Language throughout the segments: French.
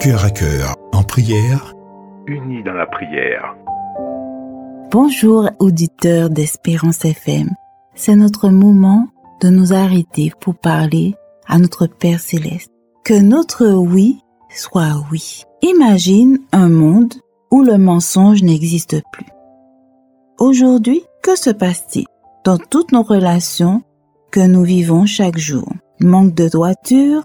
Cœur à cœur, en prière, unis dans la prière. Bonjour auditeurs d'Espérance FM. C'est notre moment de nous arrêter pour parler à notre Père céleste. Que notre oui soit oui. Imagine un monde où le mensonge n'existe plus. Aujourd'hui, que se passe-t-il dans toutes nos relations que nous vivons chaque jour? Manque de droiture,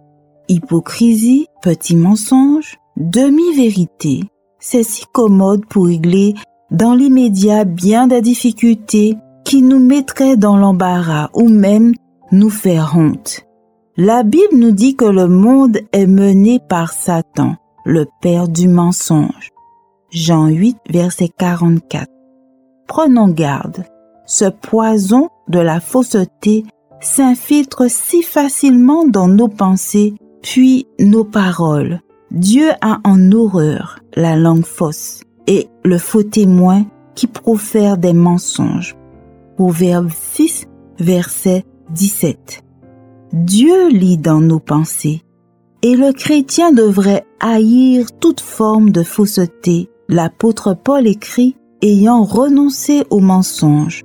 hypocrisie, petits mensonges, demi-vérité. C'est si commode pour régler dans l'immédiat bien des difficultés qui nous mettraient dans l'embarras ou même nous faire honte. La Bible nous dit que le monde est mené par Satan, le père du mensonge. Jean 8, verset 44. Prenons garde. Ce poison de la fausseté s'infiltre si facilement dans nos pensées, puis nos paroles. Dieu a en horreur la langue fausse et le faux témoin qui profère des mensonges. Proverbe 6, verset 17. Dieu lit dans nos pensées et le chrétien devrait haïr toute forme de fausseté. L'apôtre Paul écrit ayant renoncé au mensonge,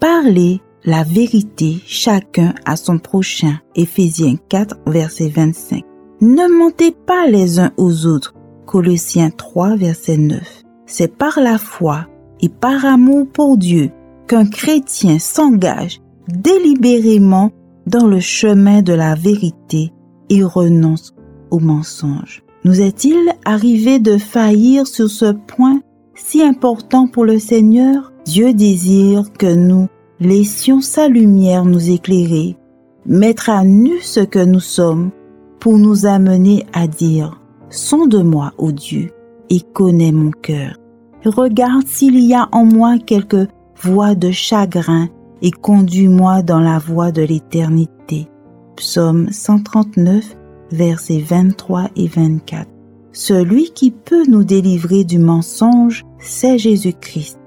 parlez la vérité chacun à son prochain. Éphésiens 4, verset 25. Ne mentez pas les uns aux autres. Colossiens 3, verset 9. C'est par la foi et par amour pour Dieu qu'un chrétien s'engage délibérément dans le chemin de la vérité et renonce au mensonge. Nous est-il arrivé de faillir sur ce point si important pour le Seigneur? Dieu désire que nous laissions sa lumière nous éclairer, mettre à nu ce que nous sommes pour nous amener à dire Sonde-moi, ô Dieu, et connais mon cœur. Regarde s'il y a en moi quelque voie de chagrin et conduis-moi dans la voie de l'éternité. Psaume 139, versets 23 et 24. Celui qui peut nous délivrer du mensonge, c'est Jésus-Christ.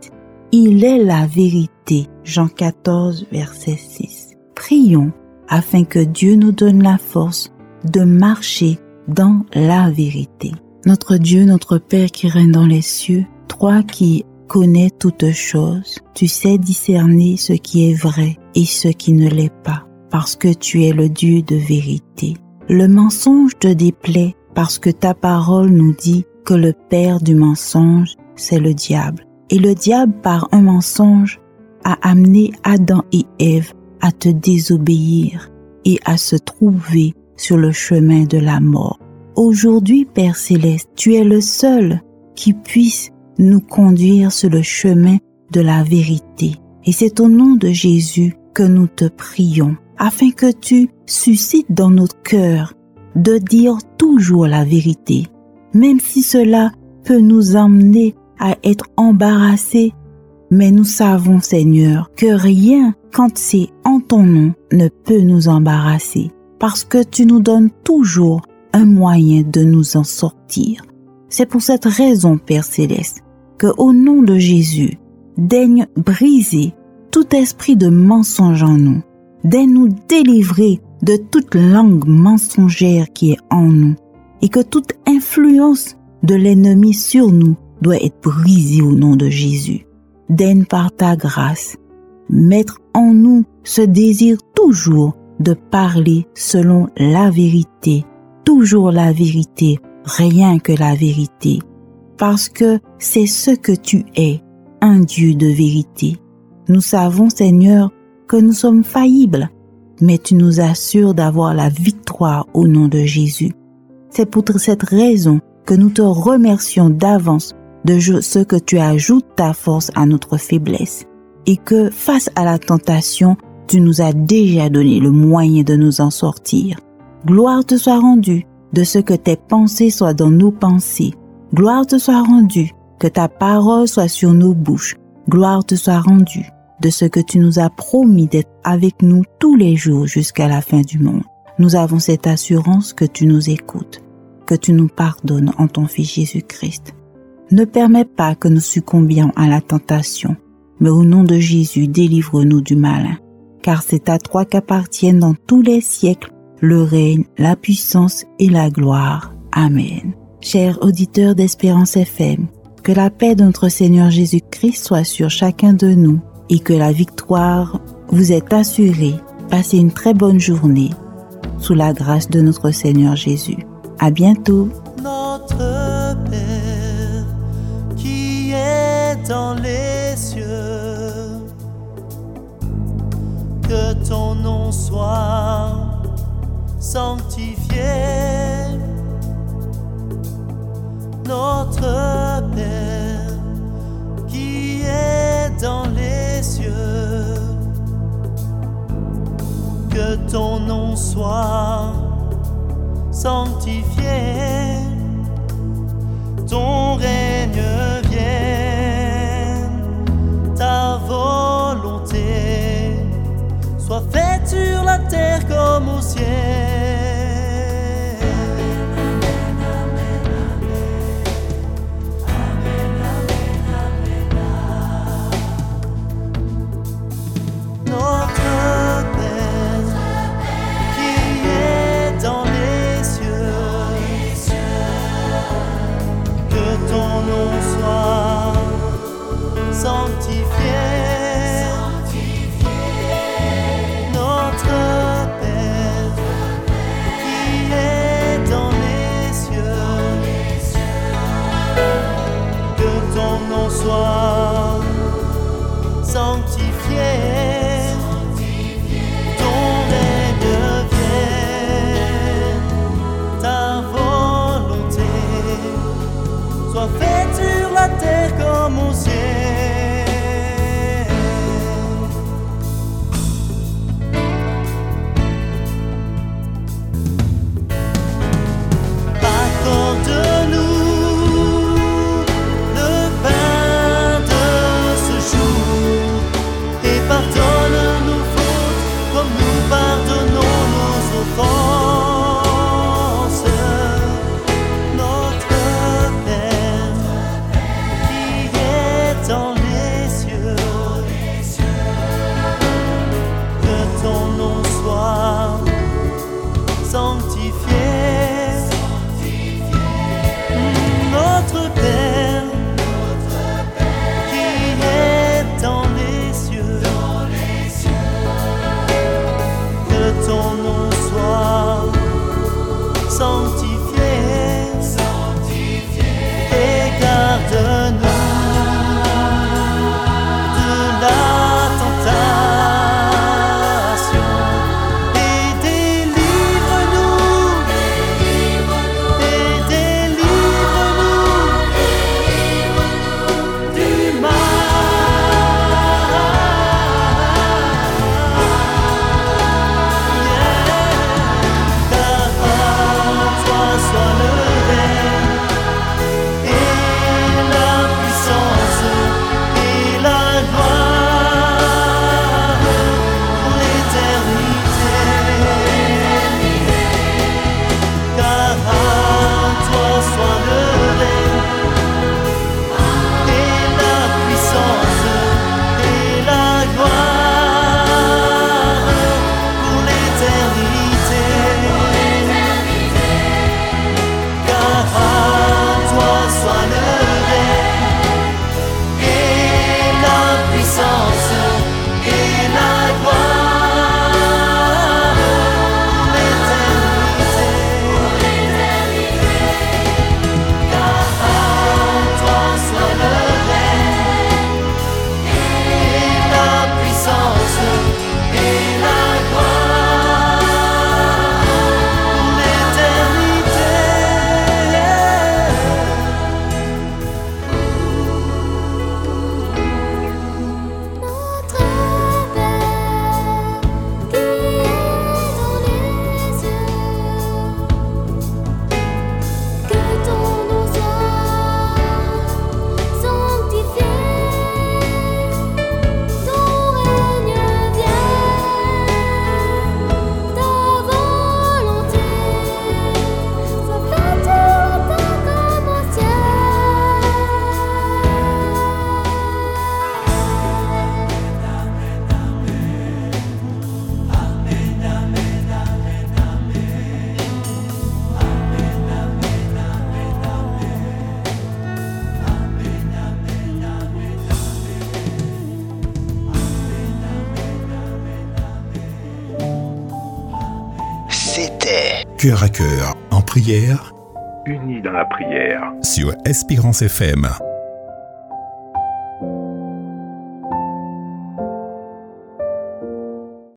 Il est la vérité. Jean 14, verset 6. Prions afin que Dieu nous donne la force de marcher dans la vérité. Notre Dieu, notre Père qui règne dans les cieux, toi qui connais toutes choses, tu sais discerner ce qui est vrai et ce qui ne l'est pas, parce que tu es le Dieu de vérité. Le mensonge te déplaît parce que ta parole nous dit que le père du mensonge, c'est le diable. Et le diable, par un mensonge, a amené Adam et Ève à te désobéir et à se trouver sur le chemin de la mort. Aujourd'hui, Père céleste, tu es le seul qui puisse nous conduire sur le chemin de la vérité. Et c'est au nom de Jésus que nous te prions, afin que tu suscites dans notre cœur de dire toujours la vérité, même si cela peut nous emmener à être embarrassés. Mais nous savons, Seigneur, que rien, quand c'est en ton nom, ne peut nous embarrasser parce que tu nous donnes toujours un moyen de nous en sortir. C'est pour cette raison, Père céleste, que au nom de Jésus, daigne briser tout esprit de mensonge en nous, daigne nous délivrer de toute langue mensongère qui est en nous, et que toute influence de l'ennemi sur nous doit être brisée au nom de Jésus. Daigne par ta grâce mettre en nous ce désir toujours de parler selon la vérité, toujours la vérité, rien que la vérité, parce que c'est ce que tu es, un Dieu de vérité. Nous savons, Seigneur, que nous sommes faillibles, mais tu nous assures d'avoir la victoire au nom de Jésus. C'est pour cette raison que nous te remercions d'avance de ce que tu ajoutes ta force à notre faiblesse et que face à la tentation, tu nous as déjà donné le moyen de nous en sortir. Gloire te soit rendue de ce que tes pensées soient dans nos pensées. Gloire te soit rendue que ta parole soit sur nos bouches. Gloire te soit rendue de ce que tu nous as promis d'être avec nous tous les jours jusqu'à la fin du monde. Nous avons cette assurance que tu nous écoutes, que tu nous pardonnes en ton Fils Jésus-Christ. Ne permets pas que nous succombions à la tentation, mais au nom de Jésus, délivre-nous du malin car c'est à toi qu'appartiennent dans tous les siècles le règne, la puissance et la gloire. Amen. Chers auditeurs d'Espérance FM, que la paix de notre Seigneur Jésus-Christ soit sur chacun de nous et que la victoire vous est assurée. Passez une très bonne journée sous la grâce de notre Seigneur Jésus. À bientôt. Dans les cieux, que ton nom soit sanctifié. Notre Père qui est dans les cieux, que ton nom soit sanctifié, ton Cœur à cœur en prière Unis dans la prière. sur Espérance FM.